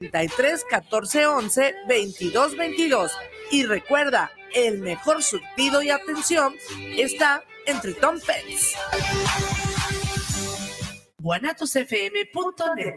33 14 11 22 22. Y recuerda, el mejor surtido y atención está en Tritón Pets. guanatosfm.net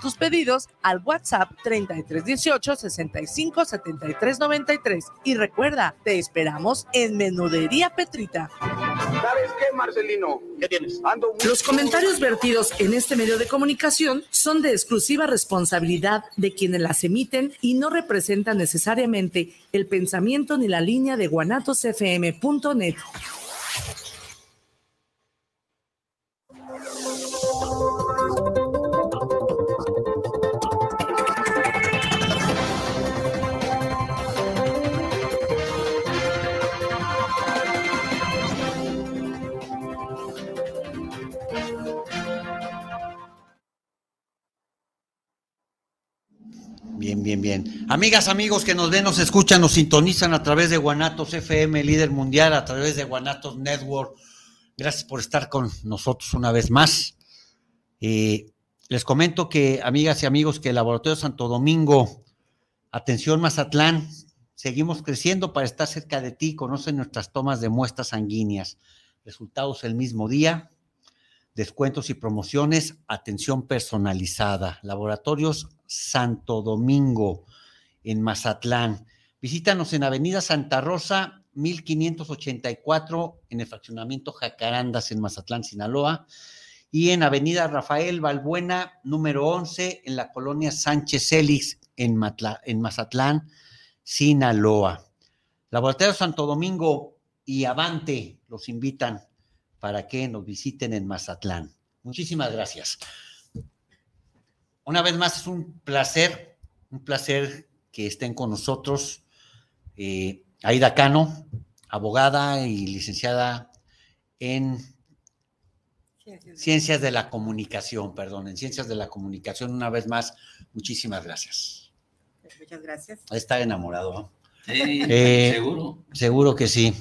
tus pedidos al WhatsApp 3318 65 73 93. Y recuerda, te esperamos en Menudería Petrita. ¿Sabes qué, Marcelino? ¿Qué tienes? Los comentarios vertidos en este medio de comunicación son de exclusiva responsabilidad de quienes las emiten y no representan necesariamente el pensamiento ni la línea de guanatosfm.net. Bien, bien. Amigas, amigos que nos ven, nos escuchan, nos sintonizan a través de Guanatos FM, líder mundial, a través de Guanatos Network. Gracias por estar con nosotros una vez más. Eh, les comento que, amigas y amigos, que el Laboratorio Santo Domingo, atención Mazatlán, seguimos creciendo para estar cerca de ti. Conocen nuestras tomas de muestras sanguíneas. Resultados el mismo día, descuentos y promociones, atención personalizada. Laboratorios Santo Domingo, en Mazatlán. Visítanos en Avenida Santa Rosa, 1584, en el fraccionamiento Jacarandas, en Mazatlán, Sinaloa. Y en Avenida Rafael Balbuena, número 11, en la colonia Sánchez Elix, en, en Mazatlán, Sinaloa. Laboratorio Santo Domingo y Avante los invitan para que nos visiten en Mazatlán. Muchísimas gracias. Una vez más, es un placer, un placer que estén con nosotros eh, Aida Cano, abogada y licenciada en Ciencias de la Comunicación, perdón, en Ciencias de la Comunicación. Una vez más, muchísimas gracias. Muchas gracias. Está enamorado. Sí, eh, seguro. Seguro que sí.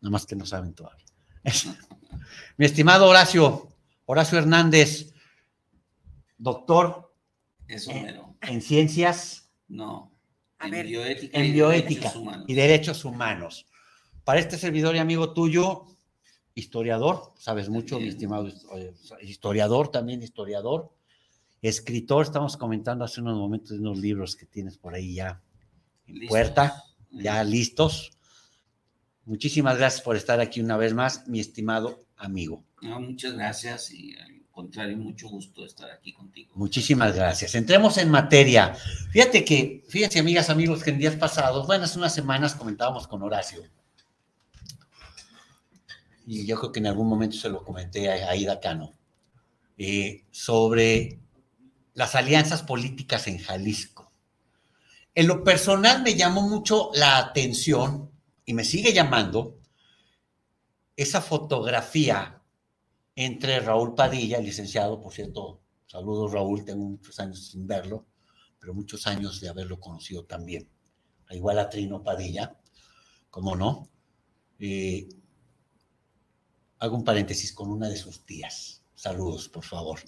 Nada más que no saben todavía. Mi estimado Horacio, Horacio Hernández, doctor en, ciencias. No. En bioética, en y, bioética derechos y derechos humanos. Para este servidor y amigo tuyo, historiador, sabes mucho, mi estimado eh, historiador, también historiador, escritor, estamos comentando hace unos momentos de unos libros que tienes por ahí ya en puerta, ya listos. Muchísimas gracias por estar aquí una vez más, mi estimado amigo. muchas gracias y contrario, mucho gusto estar aquí contigo. Muchísimas gracias. Entremos en materia. Fíjate que, fíjense, amigas, amigos, que en días pasados, bueno, hace unas semanas comentábamos con Horacio. Y yo creo que en algún momento se lo comenté a Aida Cano. Eh, sobre las alianzas políticas en Jalisco. En lo personal me llamó mucho la atención y me sigue llamando esa fotografía entre Raúl Padilla, licenciado, por cierto, saludos Raúl, tengo muchos años sin verlo, pero muchos años de haberlo conocido también. Igual a Trino Padilla, como no. Eh, hago un paréntesis con una de sus tías. Saludos, por favor.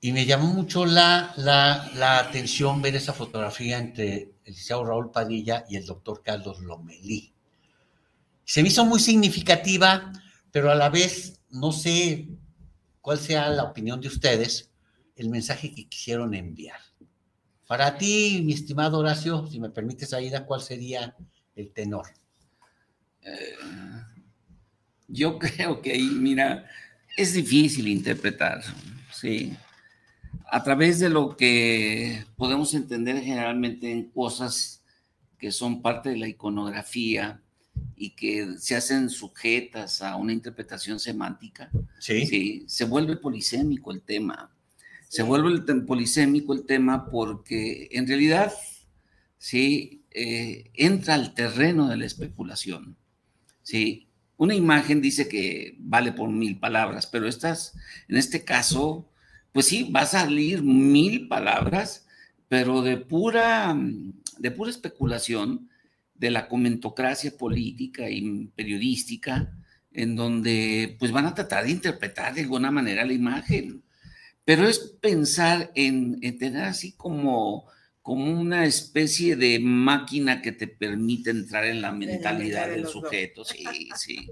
Y me llamó mucho la, la, la atención ver esa fotografía entre el licenciado Raúl Padilla y el doctor Carlos Lomelí. Se me hizo muy significativa, pero a la vez no sé cuál sea la opinión de ustedes, el mensaje que quisieron enviar. Para ti, mi estimado Horacio, si me permites, Aida, ¿cuál sería el tenor? Eh, yo creo que ahí, mira, es difícil interpretar, ¿sí? A través de lo que podemos entender generalmente en cosas que son parte de la iconografía y que se hacen sujetas a una interpretación semántica, Sí. sí, se vuelve polisémico el tema. Se vuelve el polisémico el tema porque en realidad, sí, eh, entra al terreno de la especulación. Sí, una imagen dice que vale por mil palabras, pero estas, en este caso, pues sí, va a salir mil palabras, pero de pura, de pura especulación de la comentocracia política y periodística, en donde pues van a tratar de interpretar de alguna manera la imagen. Pero es pensar en, en tener así como, como una especie de máquina que te permite entrar en la mentalidad de del dos. sujeto. Sí, sí.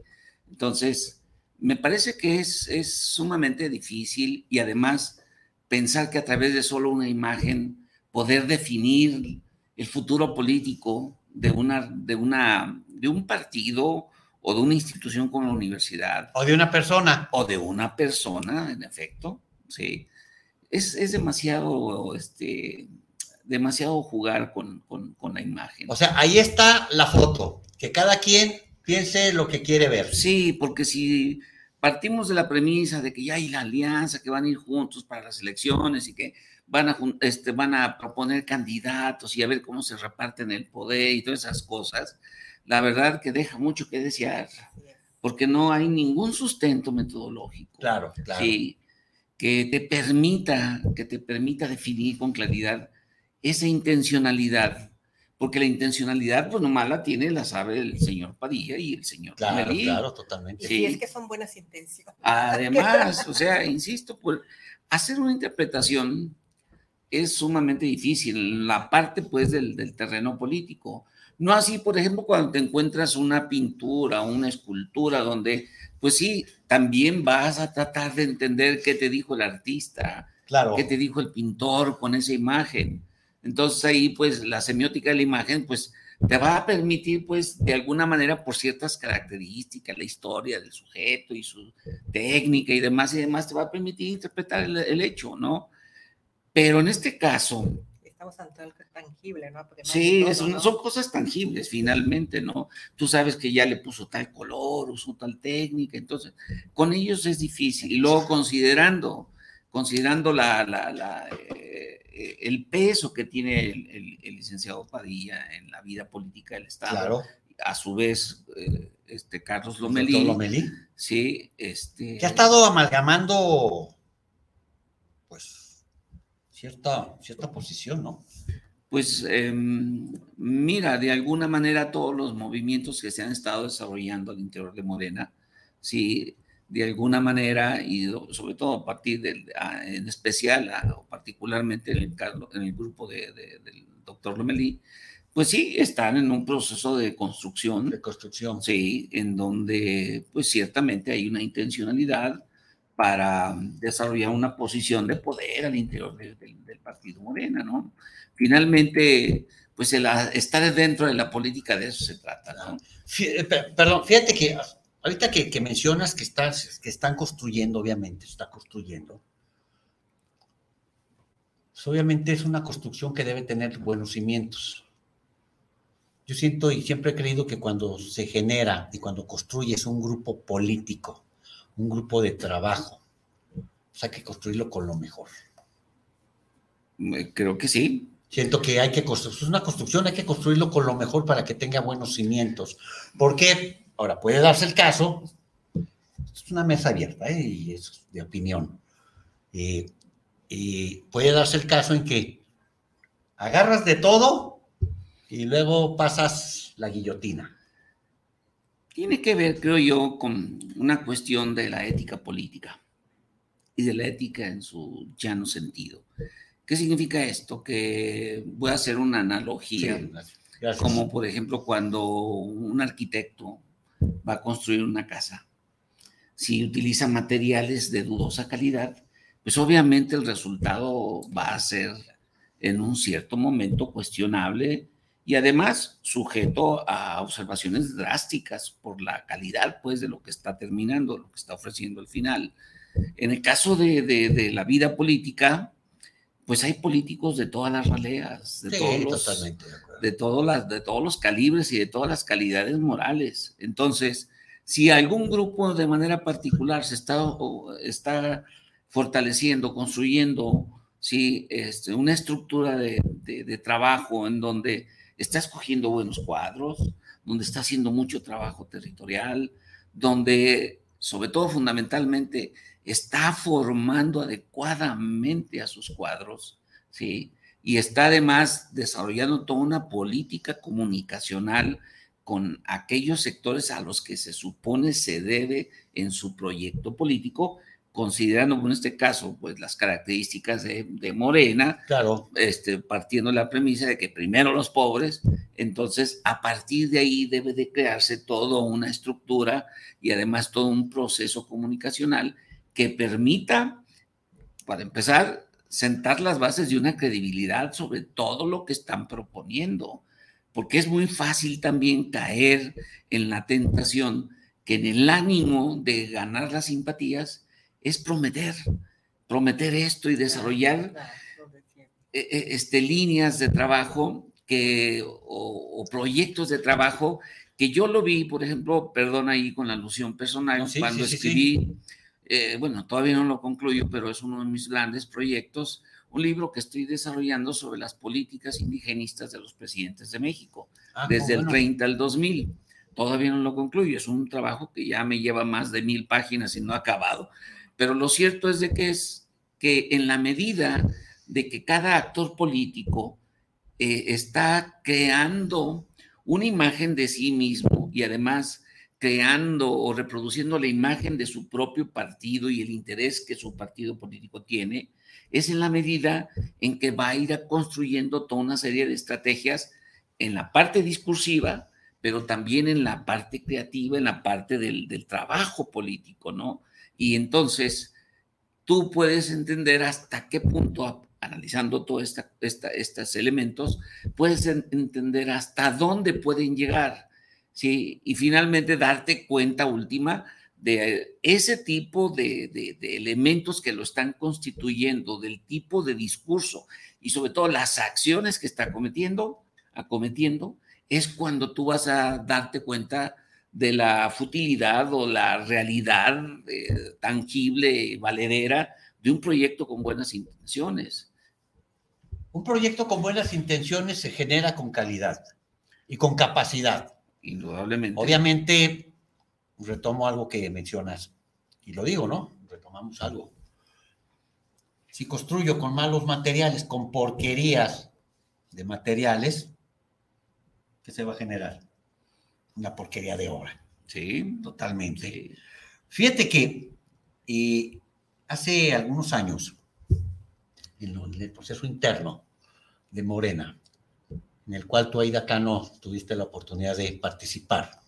Entonces, me parece que es, es sumamente difícil y además pensar que a través de solo una imagen poder definir el futuro político de, una, de, una, de un partido o de una institución como la universidad O de una persona. o de una persona, en efecto, sí. Es, es demasiado, este, demasiado jugar con, con, con la imagen. O sea, ahí está la foto. Que cada quien piense lo que quiere ver. Sí, porque si partimos de la premisa de que ya hay la alianza, que van a ir juntos para las elecciones y que van a, este, van a proponer candidatos y a ver cómo se reparten el poder y todas esas cosas, la verdad que deja mucho que desear, porque no hay ningún sustento metodológico. Claro, claro. Sí, que te permita, que te permita definir con claridad esa intencionalidad, porque la intencionalidad, pues nomás la tiene, la sabe el señor Padilla y el señor Claro, claro, totalmente. Y Sí. si es que son buenas intenciones. Además, o sea, insisto, pues, hacer una interpretación es sumamente difícil, la parte pues del, del terreno político. No así, por ejemplo, cuando te encuentras una pintura, una escultura, donde, pues sí, también vas a tratar de entender qué te dijo el artista, Claro. qué te dijo el pintor con esa imagen. Entonces ahí, pues, la semiótica de la imagen, pues, te va a permitir, pues, de alguna manera, por ciertas características, la historia del sujeto y su técnica y demás y demás, te va a permitir interpretar el, el hecho, ¿no? Pero en este caso, Estamos ante algo tangible, ¿no? Porque no Sí, son cosas tangibles finalmente, ¿no? Tú sabes que ya le puso tal color, usó tal técnica, entonces con ellos es difícil. Y luego considerando, considerando la, la- la, eh, el peso que tiene el, el- el licenciado Padilla en la vida política del Estado, Claro. a su vez, eh, este Carlos Lomelí, Lomelí. sí, este... Que ha estado amalgamando, cierta, cierta posición, ¿no? Pues em, mira, de alguna manera todos los movimientos que se han estado desarrollando al interior de Morena, sí, de alguna manera, y sobre todo a partir del, en especial, o particularmente en el, en el grupo de- de- del doctor Lomelí, pues sí, están en un proceso de construcción, De construcción. sí, en donde pues ciertamente hay una intencionalidad para desarrollar una posición de poder al interior de- del- del partido Morena, ¿no? Finalmente, pues el a- estar dentro de la política de eso se trata, ¿no? Eh, per- Perdón, fíjate que ahorita que, que mencionas que, estás, que están construyendo, obviamente, está construyendo. Pues obviamente es una construcción que debe tener buenos cimientos. Yo siento y siempre he creído que cuando se genera y cuando construyes un grupo político, un grupo de trabajo, pues hay que construirlo con lo mejor. Eh, Creo que sí. Siento que hay que construir, es una construcción, hay que construirlo con lo mejor para que tenga buenos cimientos. Porque, ahora, puede darse el caso, es una mesa abierta ¿eh? y es de opinión. Y, y puede darse el caso en que agarras de todo y luego pasas la guillotina. Tiene que ver, creo yo, con una cuestión de la ética política y de la ética en su llano sentido. ¿Qué significa esto? Que voy a hacer una analogía. Sí, gracias. como por ejemplo cuando un arquitecto va a construir una casa. Si utiliza materiales de dudosa calidad, pues obviamente el resultado va a ser en un cierto momento cuestionable y además sujeto a observaciones drásticas por la calidad pues de lo que está terminando, lo que está ofreciendo al final. En el caso de, de- de la vida política, pues hay políticos de todas las raleas, de Sí, todos los, totalmente de de, todas las, de todos los calibres y de todas las calidades morales. Entonces, si algún grupo de manera particular se está, está fortaleciendo, construyendo ¿sí? este, una estructura de, de, trabajo en donde está escogiendo buenos cuadros, donde está haciendo mucho trabajo territorial, donde, sobre todo fundamentalmente, está formando adecuadamente a sus cuadros, ¿sí? Y está además desarrollando toda una política comunicacional con aquellos sectores a los que se supone se debe en su proyecto político, considerando en este caso pues las características de, Morena, claro. este, partiendo de la premisa de que primero los pobres, entonces a partir de ahí debe de crearse toda una estructura y además todo un proceso comunicacional que permita, para empezar, sentar las bases de una credibilidad sobre todo lo que están proponiendo, porque es muy fácil también caer en la tentación que en el ánimo de ganar las simpatías es prometer, prometer esto y desarrollar e, e, este, líneas de trabajo que, o, proyectos de trabajo que yo lo vi, por ejemplo, perdón ahí con la alusión personal, cuando escribí eh, bueno, todavía no lo concluyo, pero es uno de mis grandes proyectos, un libro que estoy desarrollando sobre las políticas indigenistas de los presidentes de México, ah, desde el 30 al 2000. Todavía no lo concluyo, es un trabajo que ya me lleva más de mil páginas y no ha acabado. Pero lo cierto es de que es que en la medida de que cada actor político eh, está creando una imagen de sí mismo y además creando o reproduciendo la imagen de su propio partido y el interés que su partido político tiene, es en la medida en que va a ir construyendo toda una serie de estrategias en la parte discursiva, pero también en la parte creativa, en la parte del, trabajo político, ¿no? Y entonces tú puedes entender hasta qué punto, analizando todos estos elementos, puedes entender hasta dónde pueden llegar ¿sí? Y finalmente darte cuenta última de ese tipo de, elementos que lo están constituyendo, del tipo de discurso y sobre todo las acciones que está cometiendo, acometiendo, es cuando tú vas a darte cuenta de la futilidad o la realidad eh, tangible, valedera de un proyecto con buenas intenciones. Un proyecto con buenas intenciones se genera con calidad y con capacidad. Indudablemente. Obviamente, retomo algo que mencionas, y lo digo, ¿no? Retomamos algo. Si construyo con malos materiales, con porquerías de materiales, ¿qué se va a generar? Una porquería de obra. Sí. Totalmente. Fíjate que eh, hace algunos años, en el proceso interno de Morena, en el cual tú, Aida Cano, tuviste la oportunidad de participar.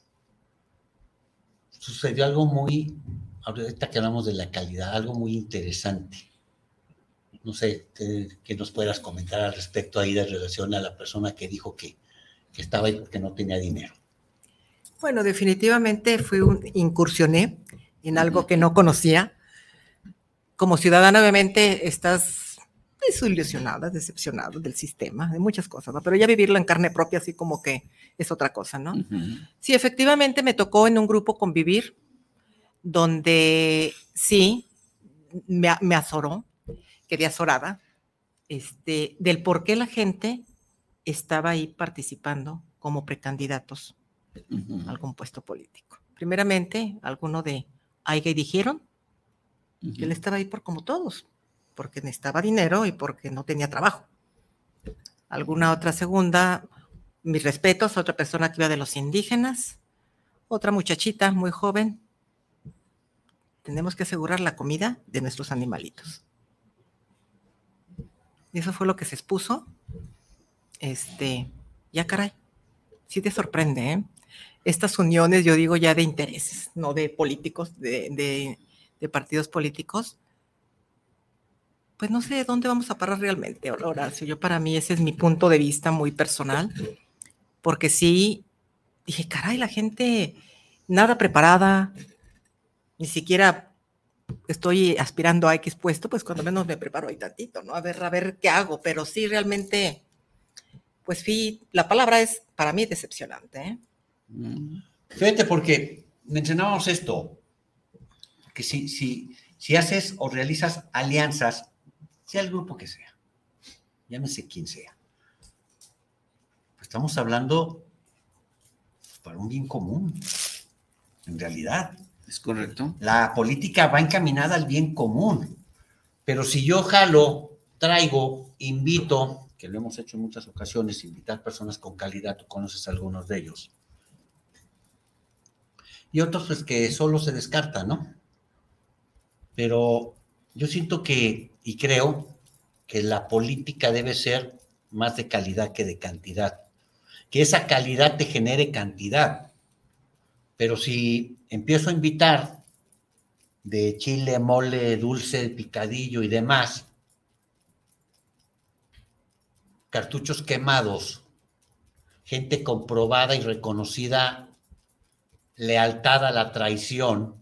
Sucedió algo muy, ahorita que hablamos de la calidad, algo muy interesante. No sé, que, nos puedas comentar al respecto ahí de relación a la persona que dijo que, que estaba ahí porque no tenía dinero. Bueno, definitivamente fui un, incursioné en algo que no conocía. Como ciudadana, obviamente, estás desilusionada, decepcionada del sistema, de muchas cosas, ¿no? Pero ya vivirlo en carne propia, así como que es otra cosa, ¿no? Sí, efectivamente me tocó en un grupo convivir donde sí me, me azoró, quedé azorada, este, del por qué la gente estaba ahí participando como precandidatos algún puesto político. Primeramente, alguno de Aiga y dijeron que él estaba ahí por como todos, porque necesitaba dinero y porque no tenía trabajo. Alguna otra segunda, mis respetos, otra persona que iba de los indígenas, otra muchachita muy joven. Tenemos que asegurar la comida de nuestros animalitos. Y eso fue lo que se expuso. Este, ya caray, sí te sorprende, ¿eh? Estas uniones, yo digo ya de intereses, no de políticos, de, partidos políticos, pues no sé dónde vamos a parar realmente, Horacio. Yo para mí ese es mi punto de vista muy personal, porque sí, dije, caray, la gente nada preparada, ni siquiera estoy aspirando a X puesto, pues cuando menos me preparo ahí tantito, ¿no? A ver, a ver qué hago, pero sí realmente, pues sí, la palabra es para mí decepcionante. ¿eh? Fíjate, porque mencionábamos esto, que si, si, si haces o realizas alianzas, sea el grupo que sea, llámese quien sea, estamos hablando para un bien común, en realidad. Es correcto. La política va encaminada al bien común, pero si yo jalo, traigo, invito, que lo hemos hecho en muchas ocasiones, invitar personas con calidad, tú conoces algunos de ellos. Y otros pues que solo se descartan, ¿no? Pero yo siento que, y creo, que la política debe ser más de calidad que de cantidad. Que esa calidad te genere cantidad. Pero si empiezo a invitar de chile, mole, dulce, picadillo y demás, cartuchos quemados, gente comprobada y reconocida, lealtad a la traición.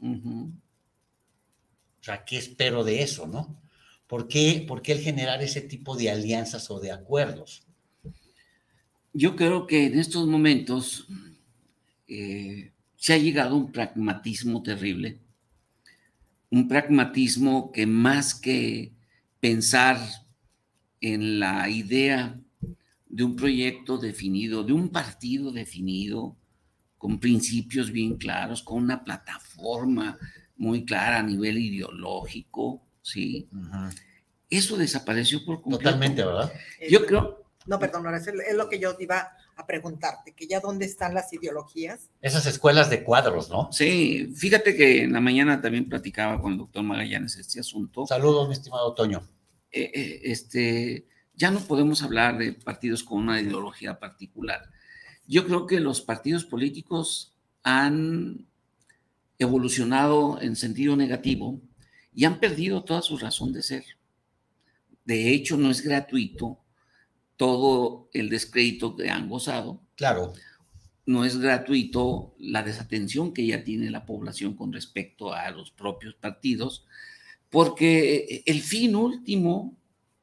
O sea, ¿qué espero de eso, no? ¿Por qué, ¿Por qué el generar ese tipo de alianzas o de acuerdos? Yo creo que en estos momentos eh, se ha llegado a un pragmatismo terrible, un pragmatismo que más que pensar en la idea de un proyecto definido, de un partido definido, con principios bien claros, con una plataforma muy clara a nivel ideológico, ¿sí? Eso desapareció por completo. Totalmente, ¿verdad? Yo creo... No, perdón, es, es lo que yo iba a preguntarte, que ya dónde están las ideologías. Esas escuelas de cuadros, ¿no? Sí, fíjate que en la mañana también platicaba con el doctor Magallanes este asunto. Saludos, mi estimado Toño. Eh, eh, este, ya no podemos hablar de partidos con una ideología particular. Yo creo que los partidos políticos han evolucionado en sentido negativo y han perdido toda su razón de ser. De hecho, no es gratuito todo el descrédito que han gozado. Claro. No es gratuito la desatención que ya tiene la población con respecto a los propios partidos porque el fin último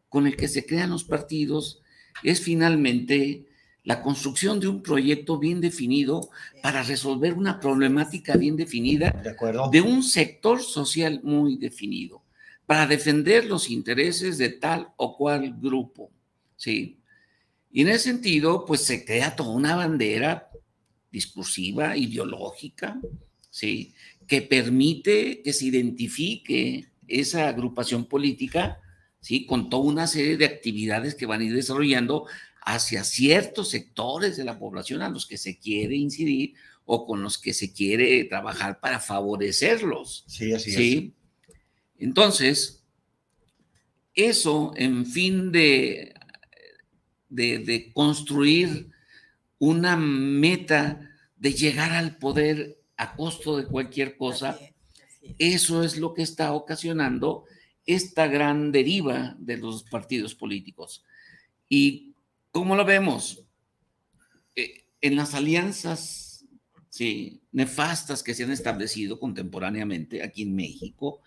con el que se crean los partidos es finalmente la construcción de un proyecto bien definido para resolver una problemática bien definida de, de un sector social muy definido, para defender los intereses de tal o cual grupo. ¿sí? Y en ese sentido, pues se crea toda una bandera discursiva, ideológica, ¿sí? que permite que se identifique esa agrupación política, ¿sí? Con toda una serie de actividades que van a ir desarrollando hacia ciertos sectores de la población a los que se quiere incidir o con los que se quiere trabajar para favorecerlos. Sí, así ¿sí? Entonces, eso en fin de, de, de construir una meta de llegar al poder a costo de cualquier cosa, eso es lo que está ocasionando esta gran deriva de los partidos políticos. ¿Y cómo lo vemos? Eh, en las alianzas sí, nefastas que se han establecido contemporáneamente aquí en México,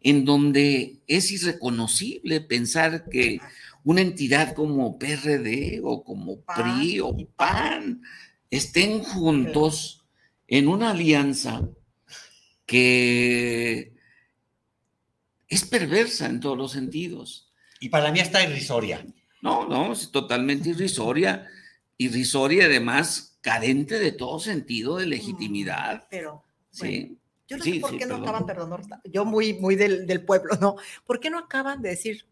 en donde es irreconocible pensar que una entidad como PRD o como PRI o PAN estén juntos en una alianza que es perversa en todos los sentidos. Y para mí está irrisoria. No, no, es totalmente irrisoria. Irrisoria, además, carente de todo sentido de legitimidad. Pero, sí. Yo no sé por qué no acaban, perdón, yo muy, muy del, del, pueblo, ¿no? ¿Por qué no acaban de decir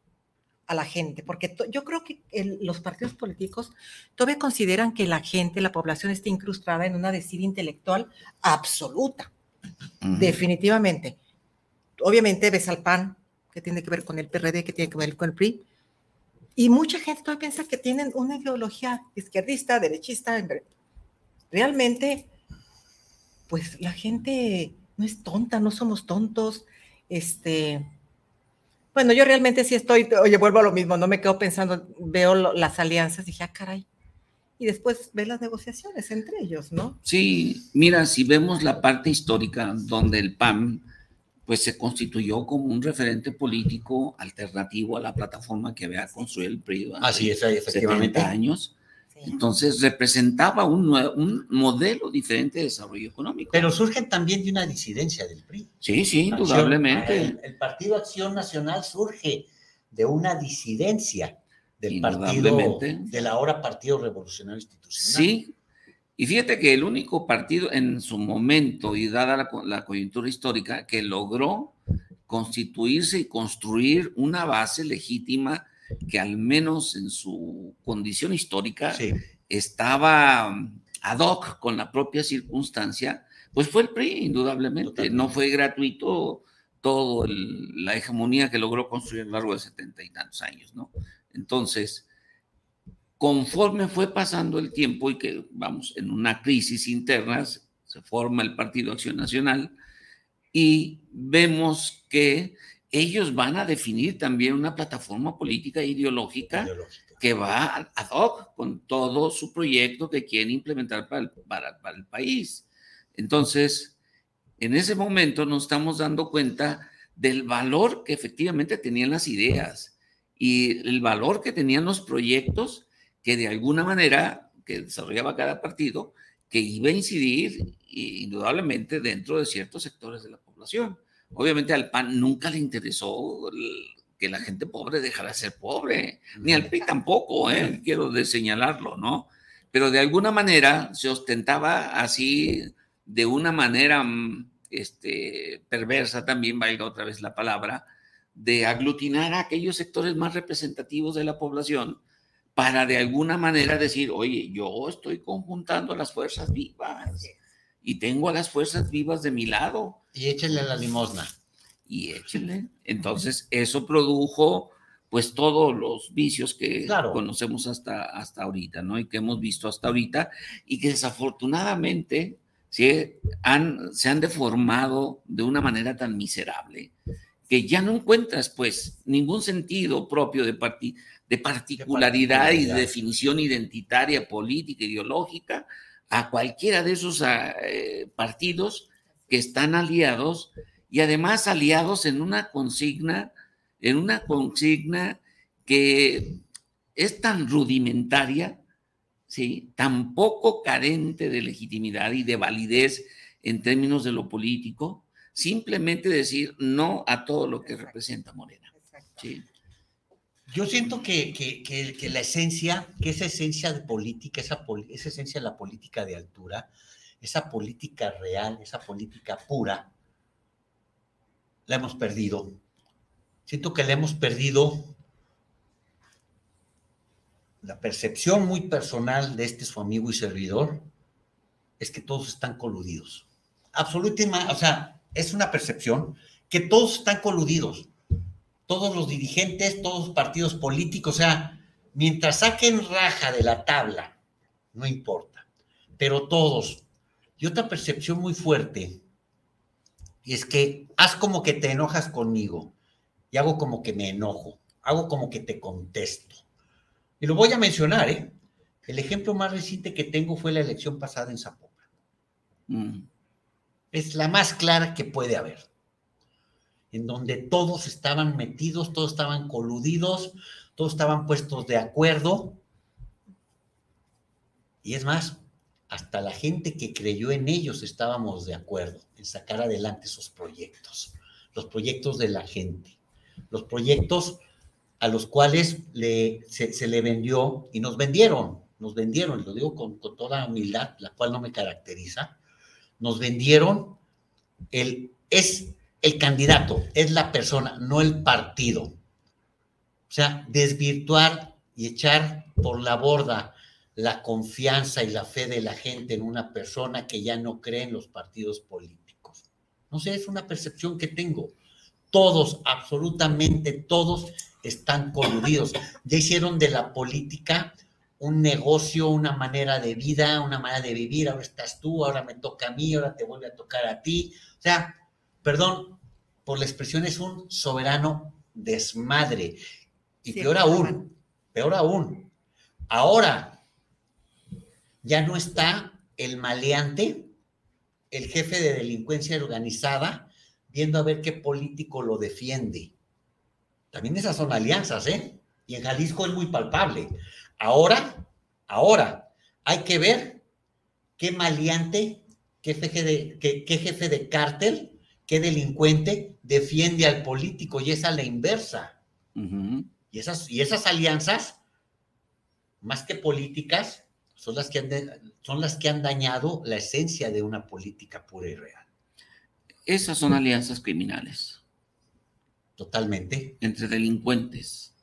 a la gente? Porque yo creo que el, los partidos políticos todavía consideran que la gente, la población está incrustada en una desidia intelectual absoluta. Definitivamente. Obviamente ves al PAN, que tiene que ver con el PRD, que tiene que ver con el PRI. Y mucha gente todavía piensa que tienen una ideología izquierdista, derechista. Realmente, pues la gente no es tonta, no somos tontos. Este, bueno, yo realmente sí estoy, oye, vuelvo a lo mismo, no me quedo pensando, veo las alianzas, dije, ah, caray, y después ve las negociaciones entre ellos, ¿no? Sí, mira, si vemos la parte histórica donde el PAN pues se constituyó como un referente político alternativo a la plataforma que había construido el PRI Así es, efectivamente. 70 años. Entonces representaba un, un modelo diferente de desarrollo económico. Pero surgen también de una disidencia del PRI. sí, sí, indudablemente. El, el Partido Acción Nacional surge de una disidencia del partido, Indudablemente. del ahora Partido Revolucionario Institucional. Sí, y fíjate que el único partido en su momento y dada la, co- la coyuntura histórica que logró constituirse y construir una base legítima que al menos en su condición histórica Sí. estaba mm, ad hoc con la propia circunstancia, pues fue el PRI, indudablemente. Totalmente. No fue gratuito todo el- la hegemonía que logró construir a lo largo de setenta y tantos años, ¿no? Entonces, conforme fue pasando el tiempo y que vamos en una crisis interna, se forma el Partido Acción Nacional y vemos que ellos van a definir también una plataforma política e ideológica ideológica. que va ad hoc con todo su proyecto que quieren implementar para el, para- para el país. Entonces, en ese momento nos estamos dando cuenta del valor que efectivamente tenían las ideas y el valor que tenían los proyectos que de alguna manera que desarrollaba cada partido que iba a incidir indudablemente dentro de ciertos sectores de la población. Obviamente al PAN nunca le interesó que la gente pobre dejara de ser pobre, ni al PRI tampoco, ¿eh? quiero de señalarlo, ¿no? Pero de alguna manera se ostentaba así, de una manera mm, este, perversa también, valga otra vez la palabra, de aglutinar a aquellos sectores más representativos de la población para de alguna manera decir, oye, yo estoy conjuntando a las fuerzas vivas y tengo a las fuerzas vivas de mi lado Y échenle la limosna. y échenle. Entonces, eso produjo pues todos los vicios que Claro. conocemos hasta, hasta ahorita, ¿no? Y que hemos visto hasta ahorita y que desafortunadamente ¿sí? han, se han deformado de una manera tan miserable que ya no encuentras pues ningún sentido propio de, parti- de particularidad y de definición identitaria, política, ideológica a cualquiera de esos ah, eh, partidos que están aliados y además aliados en una consigna, en una consigna que es tan rudimentaria, ¿sí? tan poco carente de legitimidad y de validez en términos de lo político, simplemente decir no a todo lo que representa Morena. ¿sí? Yo siento que, que- la esencia, que esa esencia de política, esa, esa esencia de la política de altura, esa política real, esa política pura, la hemos perdido. Siento que la hemos perdido la percepción muy personal de este su amigo y servidor es que todos están coludidos. Absolutamente, o sea, es una percepción que todos están coludidos todos los dirigentes, todos los partidos políticos, o sea, mientras saquen raja de la tabla, no importa, pero todos. Y otra percepción muy fuerte es que haz como que te enojas conmigo y hago como que me enojo, hago como que te contesto. Y lo voy a mencionar, ¿eh? El ejemplo más reciente que tengo fue la elección pasada en Zapopan. Mm. Es la más clara que puede haber en donde todos estaban metidos, todos estaban coludidos, todos estaban puestos de acuerdo. Y es más, hasta la gente que creyó en ellos estábamos de acuerdo en sacar adelante esos proyectos, los proyectos de la gente, los proyectos a los cuales le, se, le vendió y nos vendieron, nos vendieron, lo digo con, con toda humildad, la cual no me caracteriza, nos vendieron el, es el candidato, es la persona, no el partido. O sea, desvirtuar y echar por la borda la confianza y la fe de la gente en una persona que ya no cree en los partidos políticos. No sé, es una percepción que tengo. Todos, absolutamente todos, están coludidos. Ya hicieron de la política un negocio, una manera de vida, una manera de vivir. Ahora estás tú, ahora me toca a mí, ahora te vuelve a tocar a ti. O sea, perdón por la expresión, es un soberano desmadre. Y Sí, peor aún, peor aún, ahora ya no está el maleante, el jefe de delincuencia organizada, viendo a ver qué político lo defiende. También esas son alianzas, ¿eh? Y en Jalisco es muy palpable. Ahora, ahora, hay que ver qué maleante, qué jefe de, qué, qué jefe de cártel, qué delincuente defiende al político y es a la inversa. Y esas, y esas alianzas, más que políticas, son las, que han de- son las que han dañado la esencia de una política pura y real. Esas son alianzas criminales Totalmente. entre delincuentes,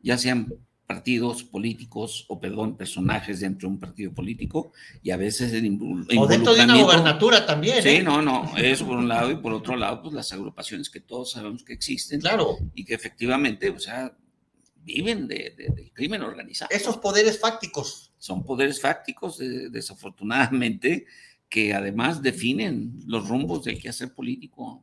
ya sean partidos políticos o, perdón, personajes dentro de un partido político y a veces el invol- O dentro de una involucramiento- gobernatura también. Sí, ¿eh? no, no, eso por un lado y por otro lado, pues las agrupaciones que todos sabemos que existen Claro. y que efectivamente, o sea, viven de, de- del crimen organizado. Esos poderes fácticos. Son poderes fácticos, desafortunadamente, que además definen los rumbos del quehacer político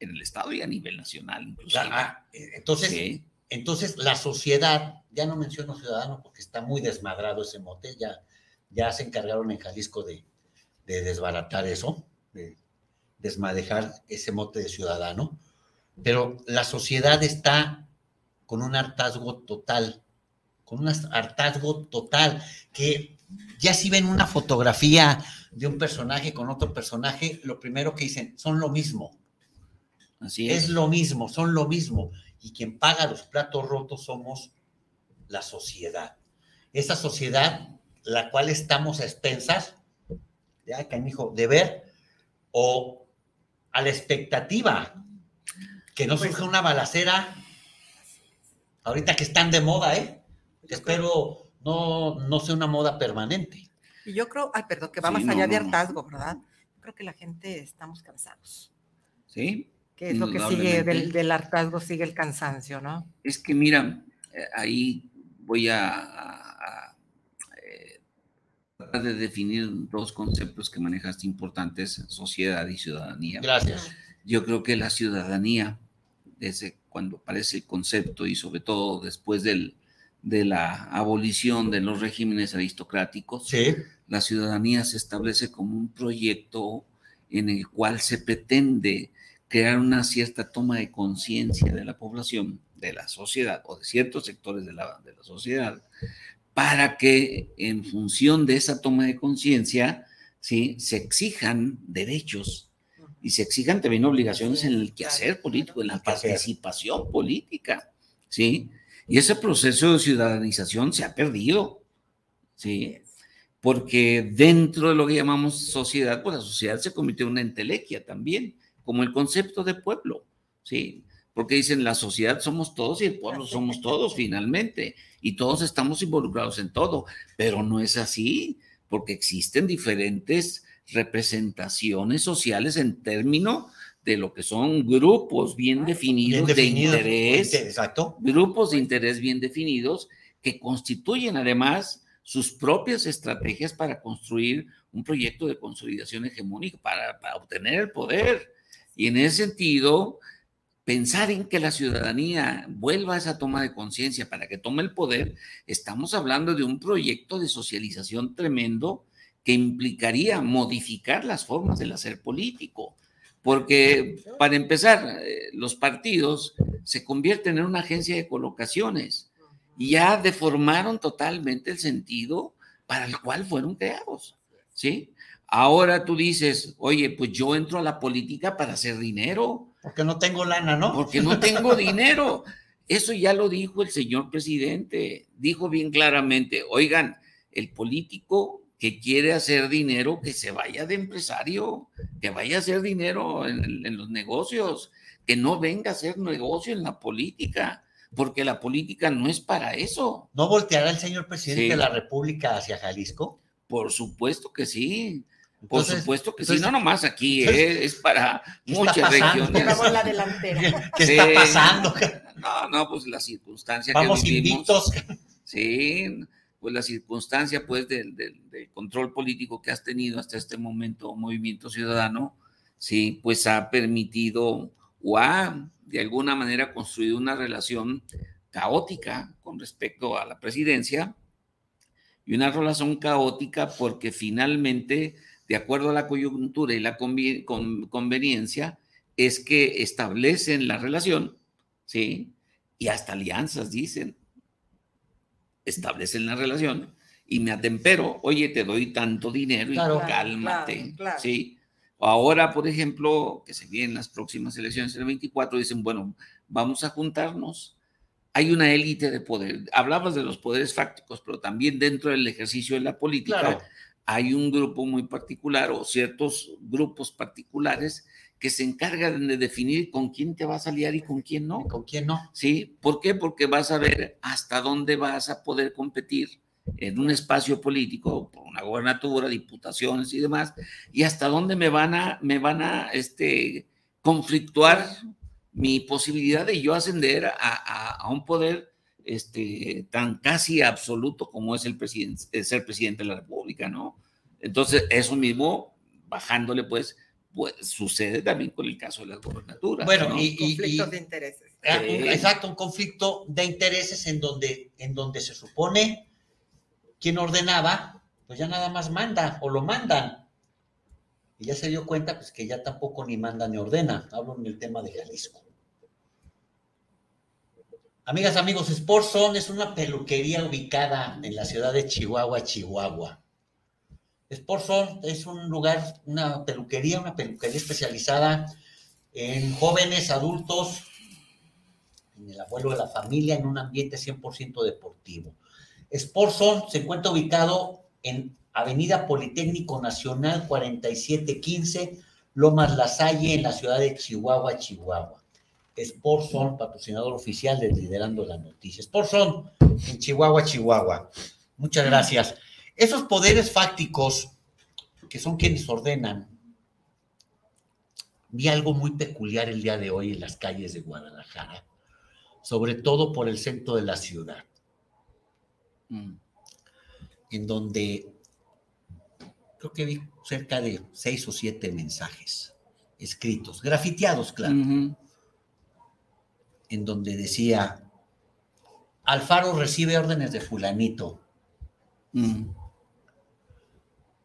en el Estado y a nivel nacional, inclusive. Ah, eh, Entonces, Sí. Entonces la sociedad, ya no menciono ciudadano porque está muy desmadrado ese mote, ya, ya se encargaron en Jalisco de, de desbaratar eso, de desmadejar ese mote de ciudadano, pero la sociedad está con un hartazgo total, con un hartazgo total, que ya si ven una fotografía de un personaje con otro personaje, lo primero que dicen, son lo mismo. Así es. Es lo mismo, son lo mismo. Y quien paga los platos rotos somos la sociedad. Esa sociedad, la cual estamos a expensas, ya, canijo, de ver o a la expectativa que no Pues- surja una balacera ahorita que están de moda, ¿eh? Que espero no, no sea una moda permanente. Y yo creo, ay, perdón, que va Sí, más allá de no, hartazgo, ¿verdad? Creo que la gente estamos cansados. Sí. Que es lo que sigue del, del hartazgo, sigue el cansancio, ¿no? Es que mira, eh, ahí voy a, a- a, eh, tratar de definir dos conceptos que manejaste importantes, sociedad y ciudadanía. Gracias. Yo creo que la ciudadanía, desde cuando aparece el concepto y sobre todo después del, de la abolición de los regímenes aristocráticos, Sí, la ciudadanía se establece como un proyecto en el cual se pretende crear una cierta toma de conciencia de la población, de la sociedad o de ciertos sectores de la, de la sociedad, para que en función de esa toma de conciencia ¿sí? se exijan derechos y se exijan también obligaciones en el quehacer político, en la participación política. ¿sí? Y ese proceso de ciudadanización se ha perdido. ¿sí? porque dentro de lo que llamamos sociedad, pues la sociedad se convirtió en una entelequia también, como el concepto de pueblo, ¿sí? Porque dicen la sociedad somos todos y el pueblo somos todos finalmente, y todos estamos involucrados en todo, pero no es así, porque existen diferentes representaciones sociales en términos de lo que son grupos bien definidos, bien de interés, Exacto. grupos de interés bien definidos que constituyen además sus propias estrategias para construir un proyecto de consolidación hegemónica, para, para obtener el poder. Y en ese sentido, pensar en que la ciudadanía vuelva a esa toma de conciencia para que tome el poder, estamos hablando de un proyecto de socialización tremendo que implicaría modificar las formas del hacer político. Porque, para empezar, eh, los partidos se convierten en una agencia de colocaciones y ya deformaron totalmente el sentido para el cual fueron creados, ¿sí? Ahora tú dices, oye, pues yo entro a la política para hacer dinero, Porque no tengo lana, ¿no? porque no tengo dinero. Eso ya lo dijo el señor presidente, dijo bien claramente, oigan, el político que quiere hacer dinero, que se vaya de empresario, que vaya a hacer dinero en, en los negocios, que no venga a hacer negocio en la política, porque la política no es para eso. ¿No volteará el señor presidente Sí. de la República hacia Jalisco? Por supuesto que sí, por Entonces, supuesto que sí, entonces, no nomás aquí, entonces, eh, es para ¿qué está muchas pasando? regiones. La delantera. ¿Qué Sí. está pasando? No, no, pues la circunstancia Vamos que vivimos. invictos. Sí, pues la circunstancia pues del, del- del control político que has tenido hasta este momento, Movimiento Ciudadano, sí, pues ha permitido o ha de alguna manera construido una relación caótica con respecto a la presidencia y una relación caótica porque finalmente, de acuerdo a la coyuntura y la con- conveniencia, es que establecen la relación, ¿sí? Y hasta alianzas dicen, establecen la relación y me atempero, oye, te doy tanto dinero y cálmate, ¿sí? Ahora, por ejemplo, que se vienen las próximas elecciones del 24, dicen, bueno, vamos a juntarnos. Hay una élite de poder. Hablabas de los poderes fácticos, pero también dentro del ejercicio de la política hay un grupo muy particular o ciertos grupos particulares que se encargan de definir con quién te vas a liar y con quién no. con quién no. Sí, ¿por qué? Porque vas a ver hasta dónde vas a poder competir en un espacio político, por una gobernatura, diputaciones y demás, y hasta dónde me van a, me van a este, conflictuar mi posibilidad de yo ascender a, a, un poder este, tan casi absoluto como es el, presidente, ser presidente de la República, ¿no? Entonces, eso mismo, bajándole, pues, pues, sucede también con el caso de las gobernaturas. Bueno, y, conflictos de intereses. Ah, exacto, un conflicto de intereses en donde, en donde se supone quien ordenaba, pues ya nada más manda o lo mandan. Y ya se dio cuenta pues que ya tampoco ni manda ni ordena. Hablo en el tema de Jalisco. Amigas, amigos, Sportson es una peluquería ubicada en la ciudad de Chihuahua, Chihuahua. Sportson es un lugar, una peluquería, una peluquería especializada en jóvenes, adultos, en el abuelo de la familia, en un ambiente 100% deportivo. Sportson se encuentra ubicado en Avenida Politécnico Nacional 4715, Lomas La Salle, en la ciudad de Chihuahua, Chihuahua. Sportson, patrocinador oficial de Liderando la Noticia. Sportson, en Chihuahua, Chihuahua. Muchas gracias. Esos poderes fácticos, que son quienes ordenan, vi algo muy peculiar el día de hoy en las calles de Guadalajara, sobre todo por el centro de la ciudad. Mm. en donde creo que vi cerca de seis o siete mensajes escritos, grafiteados, claro, en donde decía, Alfaro recibe órdenes de fulanito. Mm.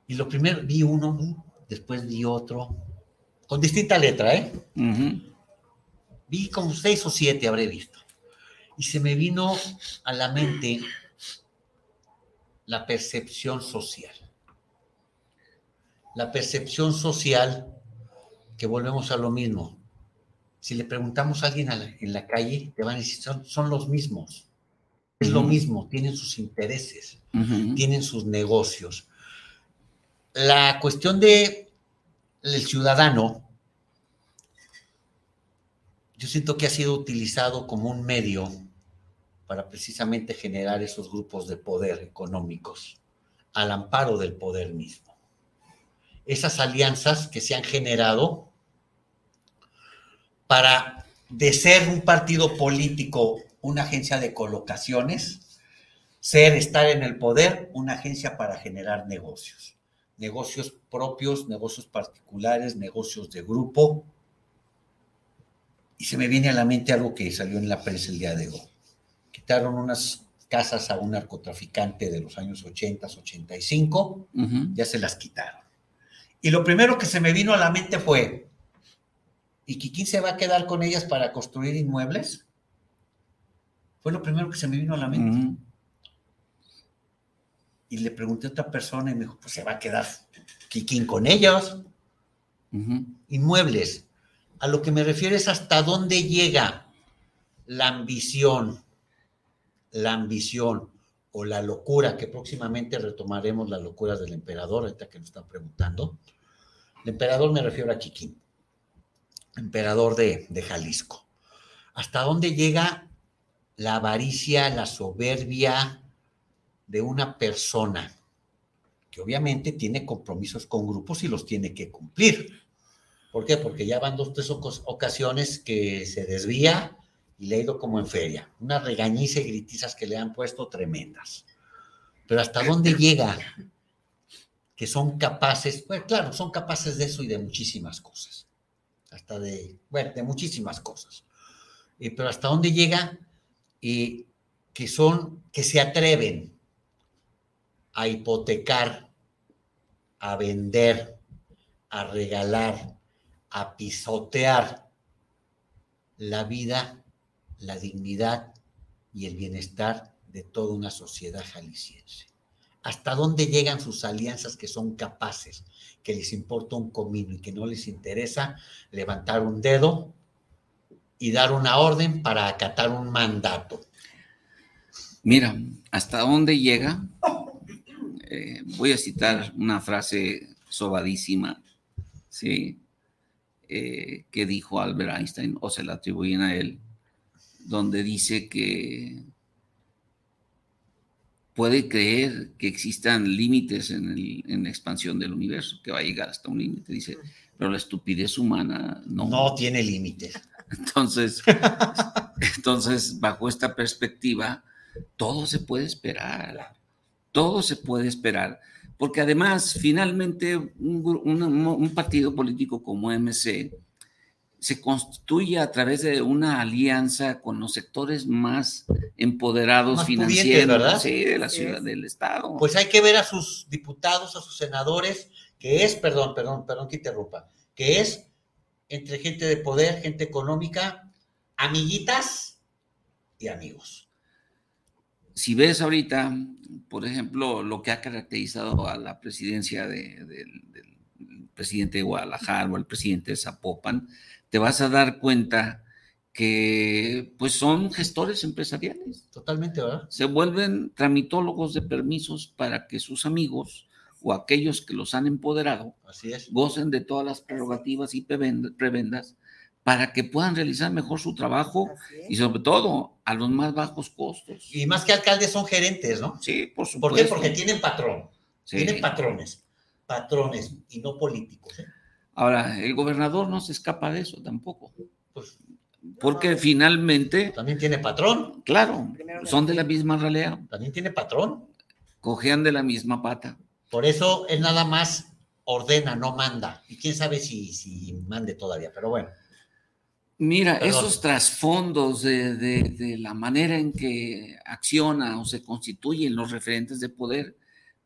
Y lo primero, vi uno, después vi otro, con distinta letra, ¿eh? Vi como seis o siete, habré visto. Y se me vino a la mente la percepción social. La percepción social, que volvemos a lo mismo. Si le preguntamos a alguien en la calle, te van a decir, son, los mismos. Es lo mismo, tienen sus intereses, tienen sus negocios. La cuestión de el ciudadano, yo siento que ha sido utilizado como un medio para precisamente generar esos grupos de poder económicos al amparo del poder mismo. Esas alianzas que se han generado para, de ser un partido político, una agencia de colocaciones, ser, estar en el poder, una agencia para generar negocios. Negocios propios, negocios particulares, negocios de grupo. Y se me viene a la mente algo que salió en la prensa el día de hoy quitaron unas casas a un narcotraficante de los años 80, 85, ya se las quitaron. Y lo primero que se me vino a la mente fue, ¿y quién se va a quedar con ellas para construir inmuebles? Fue lo primero que se me vino a la mente. Y le pregunté a otra persona y me dijo, pues se va a quedar Kikín con ellos. Inmuebles. A lo que me refiero es hasta dónde llega la ambición, la ambición o la locura, que próximamente retomaremos las locuras del emperador, ahorita que nos están preguntando. El emperador me refiero a Kikín, emperador de, de Jalisco. ¿Hasta dónde llega la avaricia, la soberbia de una persona que obviamente tiene compromisos con grupos y los tiene que cumplir? ¿Por qué? Porque ya van dos, tres ocasiones que se desvía y le ha ido como en feria. Unas regañiza y gritizas que le han puesto tremendas. Pero ¿hasta dónde llega? Que son capaces, pues claro, son capaces de eso y de muchísimas cosas. Hasta de, bueno, de muchísimas cosas. Eh, pero ¿hasta dónde llega? Eh, que son, que se atreven a hipotecar, a vender, a regalar, a pisotear la vida, la dignidad y el bienestar de toda una sociedad jalisciense. ¿Hasta dónde llegan sus alianzas que son capaces, que les importa un comino y que no les interesa levantar un dedo y dar una orden para acatar un mandato? Mira, ¿hasta dónde llega? Eh, voy a citar una frase sobadísima, ¿sí? Eh, que dijo Albert Einstein, o se la atribuyen a él, donde dice que puede creer que existan límites en, la expansión del universo, que va a llegar hasta un límite, dice, pero la estupidez humana no. No tiene límites. Entonces, entonces, bajo esta perspectiva, todo se puede esperar, todo se puede esperar, porque además, finalmente, un, partido político como MC se constituye a través de una alianza con los sectores más empoderados financieros de la ciudad, del estado. Pues hay que ver a sus diputados, a sus senadores, que es, perdón, perdón, perdón que interrumpa, que es entre gente de poder, gente económica, amiguitas y amigos. Si ves ahorita, por ejemplo, lo que ha caracterizado a la presidencia del presidente de Guadalajara o al presidente de Zapopan, te vas a dar cuenta que pues son gestores empresariales. Totalmente, ¿verdad? Se vuelven tramitólogos de permisos para que sus amigos o aquellos que los han empoderado Así es. gocen de todas las prerrogativas y prebendas para que puedan realizar mejor su trabajo y sobre todo a los más bajos costos. Y más que alcaldes son gerentes, ¿no? Sí, por supuesto. ¿Por qué? Porque tienen patrón. Tienen patrones. Patrones y no políticos. ¿eh? Ahora, el gobernador no se escapa de eso tampoco. Pues, porque finalmente... También tiene patrón. Claro, son de la misma ralea. También tiene patrón. Cojean de la misma pata. Por eso él nada más ordena, no manda. Y quién sabe si, si mande todavía, pero bueno. Mira, esos trasfondos de, de, la manera en que acciona o se constituyen los referentes de poder,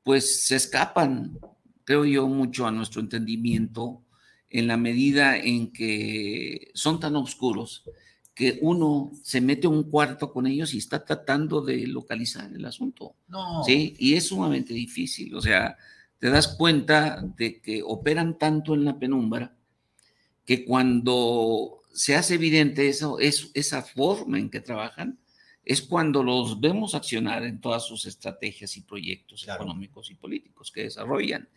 pues se escapan, creo yo, mucho a nuestro entendimiento en la medida en que son tan oscuros que uno se mete a un cuarto con ellos y está tratando de localizar el asunto. No. Sí, y es sumamente difícil. O sea, te das cuenta de que operan tanto en la penumbra que cuando se hace evidente eso, es, esa forma en que trabajan, es cuando los vemos accionar en todas sus estrategias y proyectos económicos y políticos que desarrollan.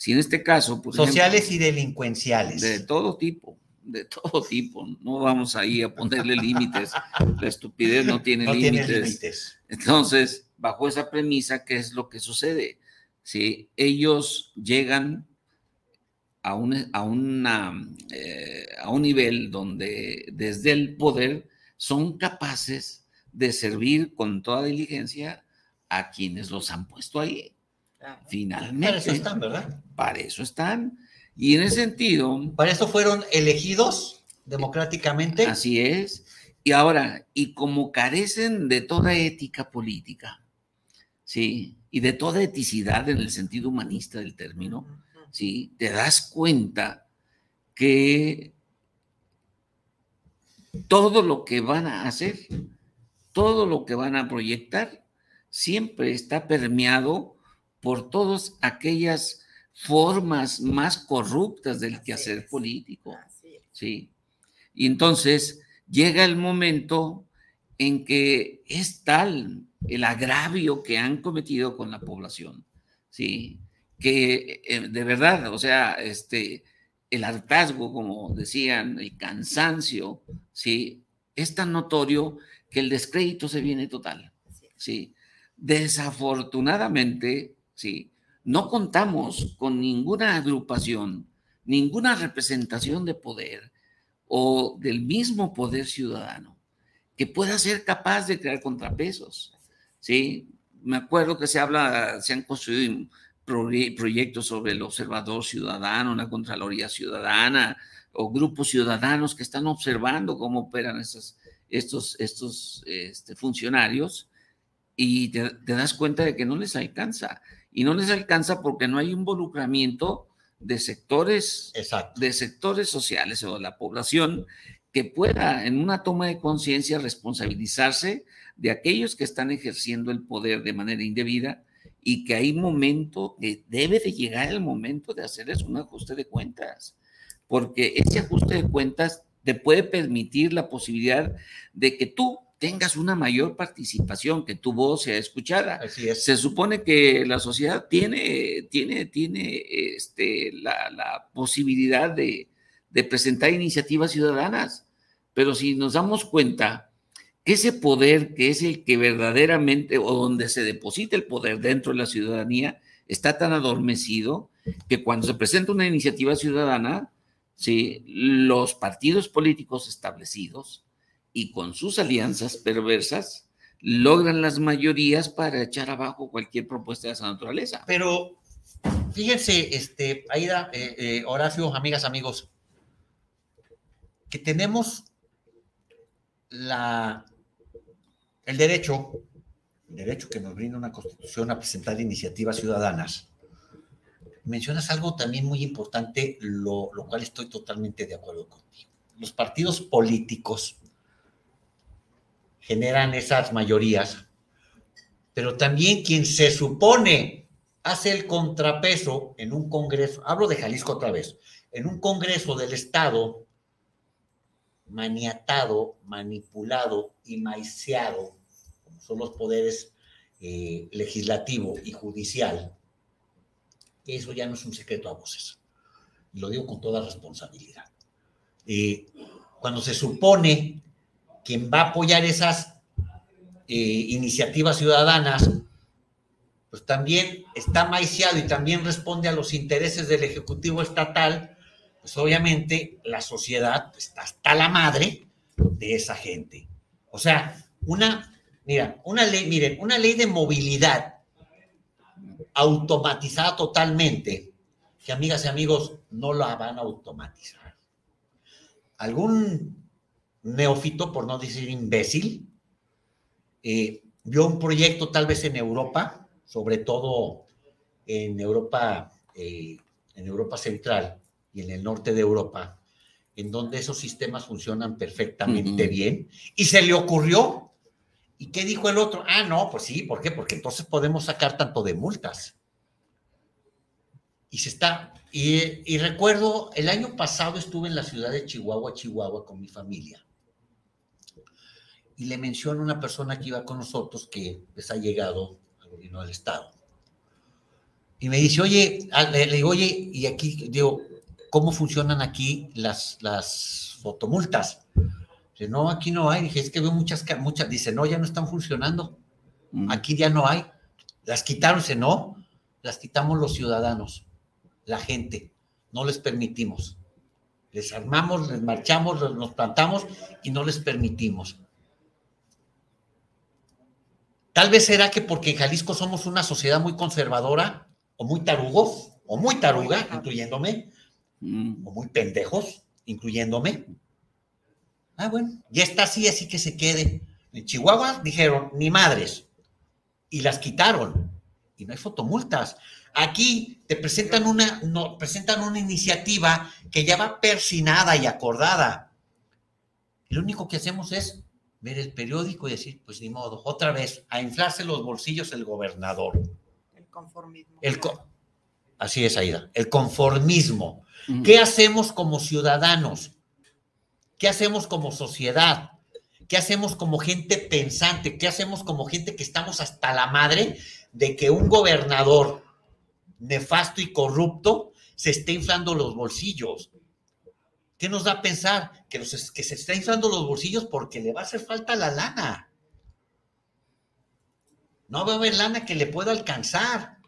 Si en este caso... Sociales y delincuenciales. De todo tipo, de todo tipo. No vamos ahí a ponerle límites. La estupidez no tiene límites. Entonces, bajo esa premisa, ¿qué es lo que sucede? Si ellos llegan a un, a, una, eh, a un nivel donde desde el poder son capaces de servir con toda diligencia a quienes los han puesto ahí. Finalmente. Para eso están, ¿verdad? Para eso están. Y en ese sentido. Para eso fueron elegidos democráticamente. Así es. Y ahora, y como carecen de toda ética política, ¿sí? Y de toda eticidad en el sentido humanista del término, ¿sí? Te das cuenta que todo lo que van a hacer, todo lo que van a proyectar, siempre está permeado por todas aquellas formas más corruptas del quehacer político. Sí. Y entonces llega el momento en que es tal el agravio que han cometido con la población, ¿sí? Que eh, de verdad, o sea, este, el hartazgo, como decían, el cansancio, ¿sí? Es tan notorio que el descrédito se viene total, ¿sí? Desafortunadamente, ¿sí? No contamos con ninguna agrupación, ninguna representación de poder o del mismo poder ciudadano que pueda ser capaz de crear contrapesos. ¿sí? Me acuerdo que se habla, se han construido proyectos sobre el observador ciudadano, la Contraloría Ciudadana o grupos ciudadanos que están observando cómo operan estos, estos, este, funcionarios y te, das cuenta de que no les alcanza. Y no les alcanza porque no hay involucramiento de sectores, de sectores sociales o de la población que pueda en una toma de conciencia responsabilizarse de aquellos que están ejerciendo el poder de manera indebida y que hay momento, que debe de llegar el momento de hacerles un ajuste de cuentas, porque ese ajuste de cuentas te puede permitir la posibilidad de que tú tengas una mayor participación, que tu voz sea escuchada. Así es. Se supone que la sociedad tiene, tiene, tiene este, la, la posibilidad de, de presentar iniciativas ciudadanas, pero si nos damos cuenta que ese poder, que es el que verdaderamente, o donde se deposita el poder dentro de la ciudadanía, está tan adormecido que cuando se presenta una iniciativa ciudadana, ¿sí? los partidos políticos establecidos, y con sus alianzas perversas logran las mayorías para echar abajo cualquier propuesta de esa naturaleza. Pero fíjense, este, Aida, eh, eh, Horacio, amigas, amigos, que tenemos la, el derecho, el derecho que nos brinda una constitución a presentar iniciativas ciudadanas. Mencionas algo también muy importante, lo, lo cual estoy totalmente de acuerdo contigo. Los partidos políticos generan esas mayorías, pero también quien se supone hace el contrapeso en un Congreso, hablo de Jalisco otra vez, en un Congreso del Estado maniatado, manipulado y maiceado, como son los poderes eh, legislativo y judicial, eso ya no es un secreto a voces. Lo digo con toda responsabilidad. Eh, cuando se supone quien va a apoyar esas eh, iniciativas ciudadanas, pues también está maiciado y también responde a los intereses del Ejecutivo Estatal, pues obviamente la sociedad está hasta la madre de esa gente. O sea, una, mira, una ley, miren, una ley de movilidad automatizada totalmente, que amigas y amigos no la van a automatizar. Algún neófito, por no decir imbécil, eh, vio un proyecto tal vez en Europa, sobre todo en Europa, eh, en Europa Central y en el norte de Europa, en donde esos sistemas funcionan perfectamente bien, y se le ocurrió. ¿Y qué dijo el otro? Ah, no, pues sí, ¿por qué? Porque entonces podemos sacar tanto de multas. Y se está, y, y recuerdo, el año pasado estuve en la ciudad de Chihuahua, Chihuahua, con mi familia y le menciona una persona que iba con nosotros que les ha llegado al gobierno del Estado. Y me dice, oye, le, digo, oye, y aquí, digo, ¿cómo funcionan aquí las, las fotomultas? Dice, no, aquí no hay. Dije, es que veo muchas, muchas. Dice, no, ya no están funcionando. Mm. Aquí ya no hay. Las quitaron, dice, no, las quitamos los ciudadanos, la gente. No les permitimos. Les armamos, les marchamos, nos plantamos y no les permitimos. Tal vez será que porque en Jalisco somos una sociedad muy conservadora, o muy tarugos, o muy taruga, incluyéndome, mm. o muy pendejos, incluyéndome. Ah, bueno, ya está así, así que se quede. En Chihuahua dijeron, ni madres, y las quitaron, y no hay fotomultas. Aquí te presentan una, no, presentan una iniciativa que ya va persinada y acordada. lo único que hacemos es ver el periódico y decir, pues ni modo, otra vez, a inflarse los bolsillos el gobernador. El conformismo. El Así es, Aida, el conformismo. ¿Qué hacemos como ciudadanos? ¿Qué hacemos como sociedad? ¿Qué hacemos como gente pensante? ¿Qué hacemos como gente que estamos hasta la madre de que un gobernador nefasto y corrupto se esté inflando los bolsillos? ¿Qué nos da a pensar? Que, que se está inflando los bolsillos porque le va a hacer falta la lana. No va a haber lana que le pueda alcanzar.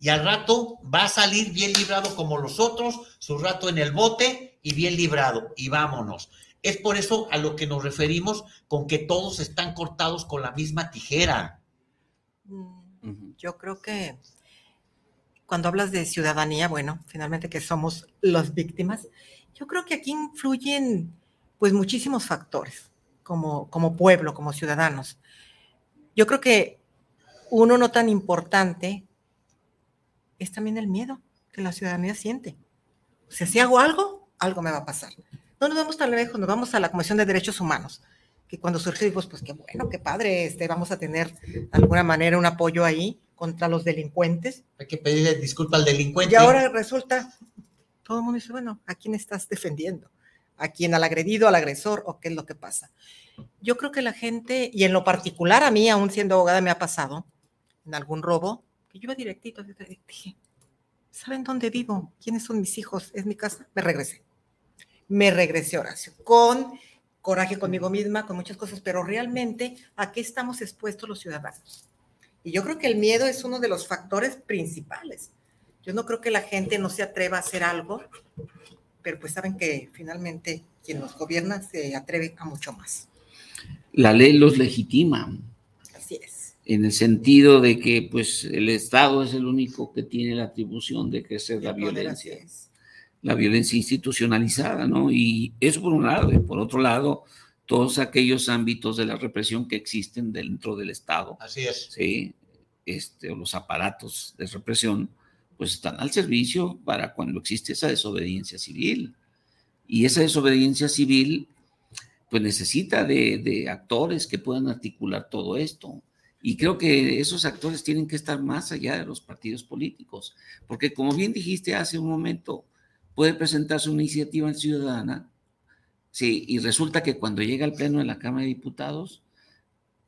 Y al rato va a salir bien librado como los otros, su rato en el bote y bien librado. Y vámonos. Es por eso a lo que nos referimos con que todos están cortados con la misma tijera. Mm, yo creo que cuando hablas de ciudadanía, bueno, finalmente que somos las víctimas, yo creo que aquí influyen pues muchísimos factores como, como pueblo, como ciudadanos. Yo creo que uno no tan importante es también el miedo que la ciudadanía siente. O sea, si hago algo, algo me va a pasar. No nos vamos tan lejos, nos vamos a la Comisión de Derechos Humanos, que cuando surgió, pues, pues qué bueno, qué padre, este, vamos a tener de alguna manera un apoyo ahí contra los delincuentes. Hay que pedirle disculpa al delincuente. Y ahora resulta, todo el mundo dice, bueno, ¿a quién estás defendiendo? ¿A quién? ¿Al agredido, al agresor o qué es lo que pasa? Yo creo que la gente, y en lo particular a mí, aún siendo abogada, me ha pasado en algún robo, que yo iba directito, dije, ¿saben dónde vivo? ¿Quiénes son mis hijos? ¿Es mi casa? Me regresé. Me regresé, Horacio, con coraje conmigo misma, con muchas cosas, pero realmente, ¿a qué estamos expuestos los ciudadanos? Y yo creo que el miedo es uno de los factores principales. Yo no creo que la gente no se atreva a hacer algo, pero pues saben que finalmente quien nos gobierna se atreve a mucho más. La ley los legitima. Así es. En el sentido de que pues el Estado es el único que tiene la atribución de ejercer la violencia. La violencia institucionalizada, ¿no? Y eso por un lado. Y por otro lado, todos aquellos ámbitos de la represión que existen dentro del Estado. Así es. Sí, este, los aparatos de represión, pues están al servicio para cuando existe esa desobediencia civil. Y esa desobediencia civil, pues necesita de, actores que puedan articular todo esto. Y creo que esos actores tienen que estar más allá de los partidos políticos, porque como bien dijiste hace un momento, puede presentarse una iniciativa ciudadana Sí, y resulta que cuando llega al pleno de la Cámara de Diputados,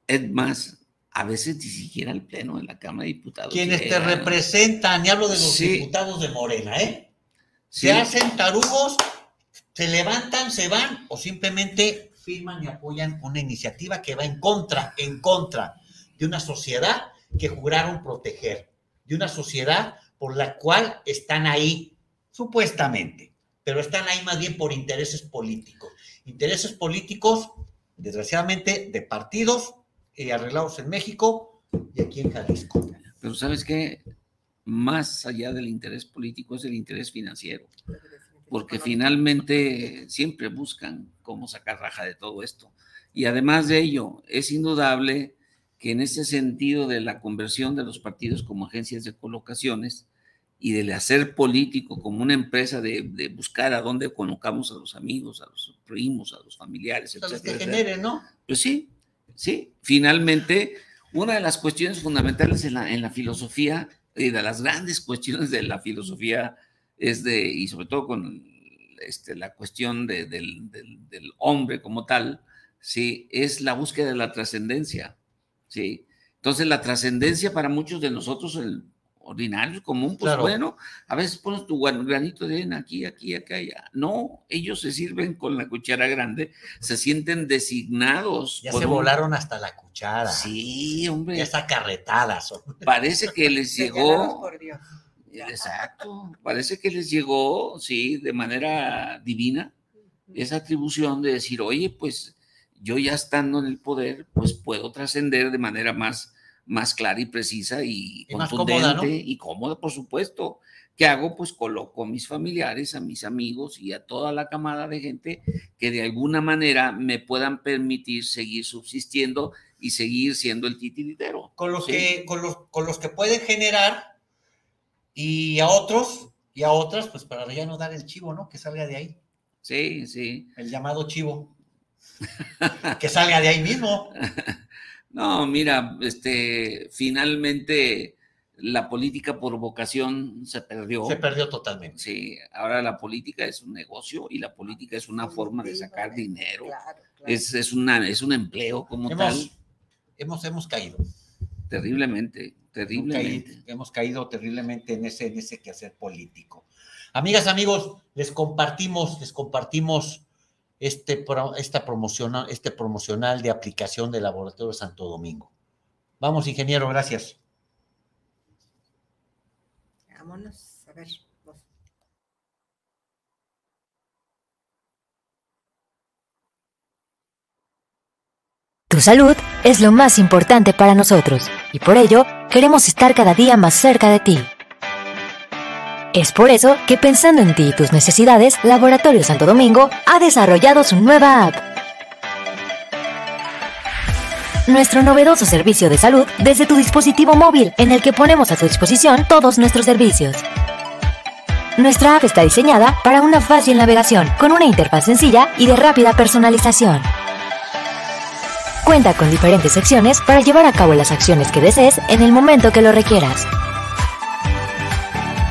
es más, a veces ni siquiera al pleno de la Cámara de Diputados. Quienes te representan, y hablo de los diputados de Morena, ¿eh? Se hacen tarugos, se levantan, se van o simplemente firman y apoyan una iniciativa que va en contra, en contra de una sociedad que juraron proteger, de una sociedad por la cual están ahí, supuestamente pero están ahí más bien por intereses políticos. Intereses políticos, desgraciadamente, de partidos y arreglados en México y aquí en Jalisco. Pero sabes qué, más allá del interés político es el interés financiero, porque finalmente siempre buscan cómo sacar raja de todo esto. Y además de ello, es indudable que en ese sentido de la conversión de los partidos como agencias de colocaciones, y del hacer político como una empresa de, buscar a dónde colocamos a los amigos, a los primos, a los familiares, etc. que genere, ¿no? Pues sí, sí. Finalmente, una de las cuestiones fundamentales en la, en la filosofía, y de las grandes cuestiones de la filosofía, es de, y sobre todo con este, la cuestión de, del, del, del, hombre como tal, sí, es la búsqueda de la trascendencia, sí. Entonces, la trascendencia para muchos de nosotros, el, ordinario, común, pues bueno, a veces pones tu granito de arena aquí, aquí, acá, allá. No, ellos se sirven con la cuchara grande, se sienten designados. Ya se volaron hasta la cuchara. Sí, hombre. Ya está carretada. Parece que les llegó. Por Dios. Exacto. Parece que les llegó, sí, de manera divina, esa atribución de decir, oye, pues yo ya estando en el poder, pues puedo trascender de manera más más clara y precisa y, contundente y cómoda, por supuesto. ¿Qué hago? Pues coloco a mis familiares, a mis amigos y a toda la camada de gente que de alguna manera me puedan permitir seguir subsistiendo y seguir siendo el titiritero. Con los, que, con los, con los que pueden generar y a otros y a otras, pues para ya no dar el chivo, ¿no? Que salga de ahí. Sí, sí. El llamado chivo. que salga de ahí mismo. No, mira, este, finalmente la política por vocación se perdió. Se perdió totalmente. Sí, ahora la política es un negocio y la política es una forma de sacar dinero. Es, es, una, es un empleo como tal. Hemos, hemos caído. Terriblemente, terriblemente. Hemos caído, terriblemente en ese, en ese quehacer político. Amigas, amigos, les compartimos, les compartimos este, esta promocional, este promocional de aplicación del Laboratorio Santo Domingo. Vamos, ingeniero, gracias. Vámonos, a ver. Tu salud es lo más importante para nosotros y por ello queremos estar cada día más cerca de ti. Es por eso que pensando en ti y tus necesidades, Laboratorio Santo Domingo ha desarrollado su nueva app. Nuestro novedoso servicio de salud desde tu dispositivo móvil, en el que ponemos a tu disposición todos nuestros servicios. Nuestra app está diseñada para una fácil navegación, con una interfaz sencilla y de rápida personalización. Cuenta con diferentes secciones para llevar a cabo las acciones que desees en el momento que lo requieras.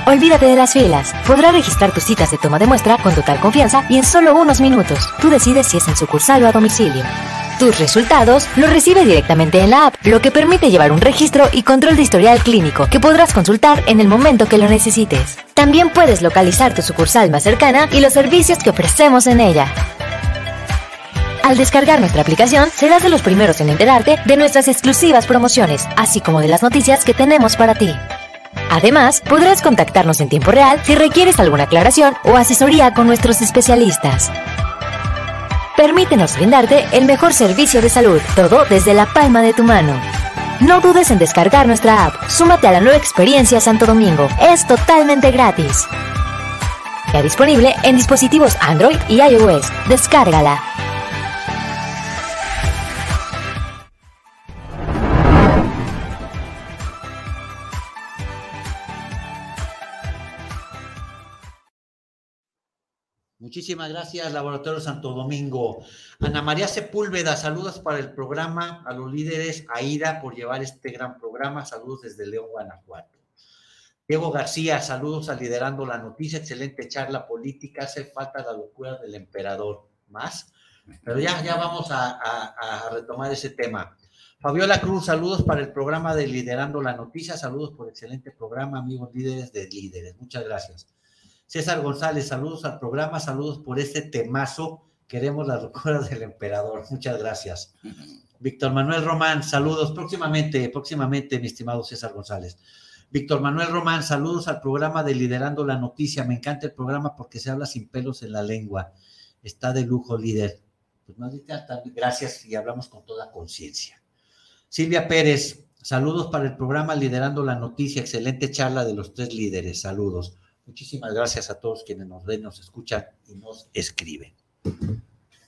Olvídate de las filas. Podrás registrar tus citas de toma de muestra con total confianza y en solo unos minutos. Tú decides si es en sucursal o a domicilio. Tus resultados los recibe directamente en la app, lo que permite llevar un registro y control de historial clínico que podrás consultar en el momento que lo necesites. También puedes localizar tu sucursal más cercana y los servicios que ofrecemos en ella. Al descargar nuestra aplicación, serás de los primeros en enterarte de nuestras exclusivas promociones, así como de las noticias que tenemos para ti. Además, podrás contactarnos en tiempo real si requieres alguna aclaración o asesoría con nuestros especialistas. Permítenos brindarte el mejor servicio de salud, todo desde la palma de tu mano. No dudes en descargar nuestra app. Súmate a la nueva experiencia Santo Domingo. Es totalmente gratis. Ya disponible en dispositivos Android y iOS. Descárgala. Muchísimas gracias, Laboratorio Santo Domingo. Ana María Sepúlveda, saludos para el programa, a los líderes, a por llevar este gran programa, saludos desde León, Guanajuato. Diego García, saludos a Liderando la Noticia, excelente charla política, hace falta la locura del emperador. ¿Más? Pero ya, ya vamos a, a retomar ese tema. Fabiola Cruz, saludos para el programa de Liderando la Noticia, saludos por excelente programa, amigos líderes de líderes. Muchas gracias. César González, saludos al programa, saludos por este temazo. Queremos las locuras del emperador. Muchas gracias. Víctor Manuel Román, saludos. Próximamente, próximamente, mi estimado César González. Víctor Manuel Román, saludos al programa de Liderando la Noticia. Me encanta el programa porque se habla sin pelos en la lengua. Está de lujo, líder. Pues más gracias y hablamos con toda conciencia. Silvia Pérez, saludos para el programa Liderando la Noticia. Excelente charla de los tres líderes. Saludos. Muchísimas gracias a todos quienes nos ven, nos escuchan y nos escriben.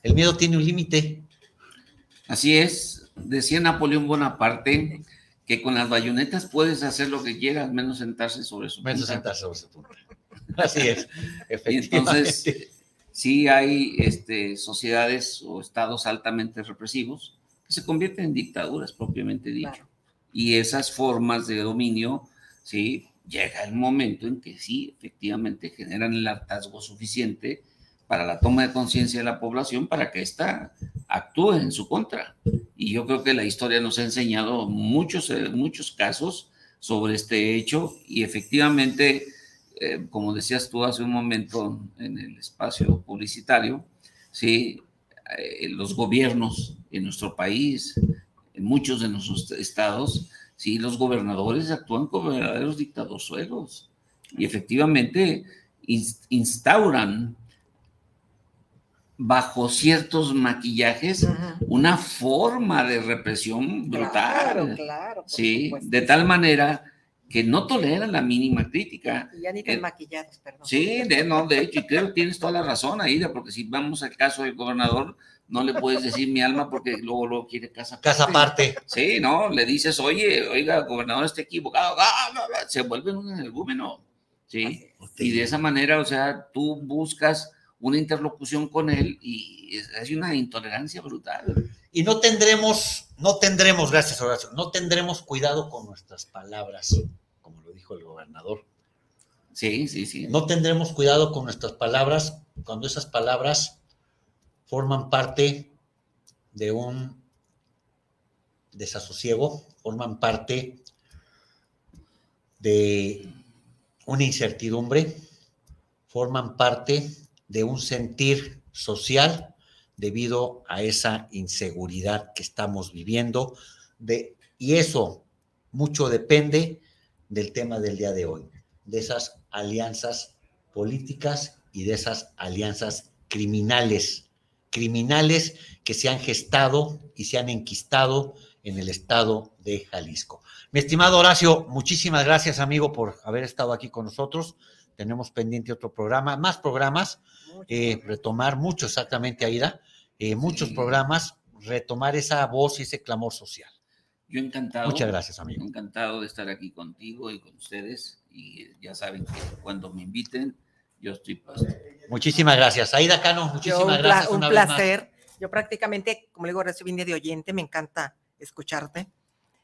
El miedo tiene un límite. Así es, decía Napoleón Bonaparte que con las bayonetas puedes hacer lo que quieras, menos sentarse sobre su menos sentarse sobre su punta. Así es, entonces, sí hay este, sociedades o estados altamente represivos que se convierten en dictaduras propiamente dicho. Y esas formas de dominio, sí, llega el momento en que sí, efectivamente, generan el hartazgo suficiente para la toma de conciencia de la población para que ésta actúe en su contra. Y yo creo que la historia nos ha enseñado muchos, eh, muchos casos sobre este hecho y efectivamente, eh, como decías tú hace un momento en el espacio publicitario, sí, eh, los gobiernos en nuestro país, en muchos de nuestros estados, Sí, los gobernadores actúan como verdaderos dictadosuelos y efectivamente instauran bajo ciertos maquillajes una forma de represión brutal. Claro, claro. Sí, de tal manera que no toleran la mínima crítica. Y ya ni tan maquillados, perdón. Sí, de, no, de hecho, y creo que tienes toda la razón, Aida, porque si vamos al caso del gobernador, no le puedes decir mi alma porque luego luego quiere casa Casa aparte. Sí, ¿no? Le dices, oye, oiga, gobernador está equivocado. Se vuelve un energúmeno. ¿Sí? Y de esa manera, o sea, tú buscas una interlocución con él y es, una intolerancia brutal. Y no tendremos, no tendremos, gracias Horacio, no tendremos cuidado con nuestras palabras, como lo dijo el gobernador. Sí, sí, sí. No tendremos cuidado con nuestras palabras cuando esas palabras forman parte de un desasosiego, forman parte de una incertidumbre, forman parte de un sentir social debido a esa inseguridad que estamos viviendo. De, y eso mucho depende del tema del día de hoy, de esas alianzas políticas y de esas alianzas criminales criminales que se han gestado y se han enquistado en el estado de Jalisco. Mi estimado Horacio, muchísimas gracias, amigo, por haber estado aquí con nosotros. Tenemos pendiente otro programa, más programas, eh, retomar mucho exactamente, Aida, eh, muchos programas, retomar esa voz y ese clamor social. Yo encantado. Muchas gracias, amigo. Encantado de estar aquí contigo y con ustedes. Y ya saben que cuando me inviten, yo estoy puesto. Muchísimas gracias. Aida Cano, Yo, muchísimas un, pla- gracias. un una vez más. placer. Yo prácticamente, como le digo, recién de oyente, me encanta escucharte.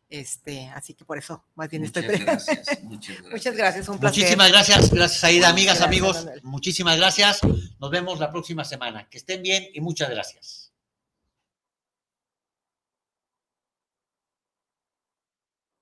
Este, así que por eso, más bien Muchas estoy gracias, muchas gracias. Muchas gracias, un placer. Muchísimas gracias, gracias Aida, amigas, Gracias, amigos. Manuel. Muchísimas gracias. Nos vemos la próxima semana. Que estén bien y muchas gracias.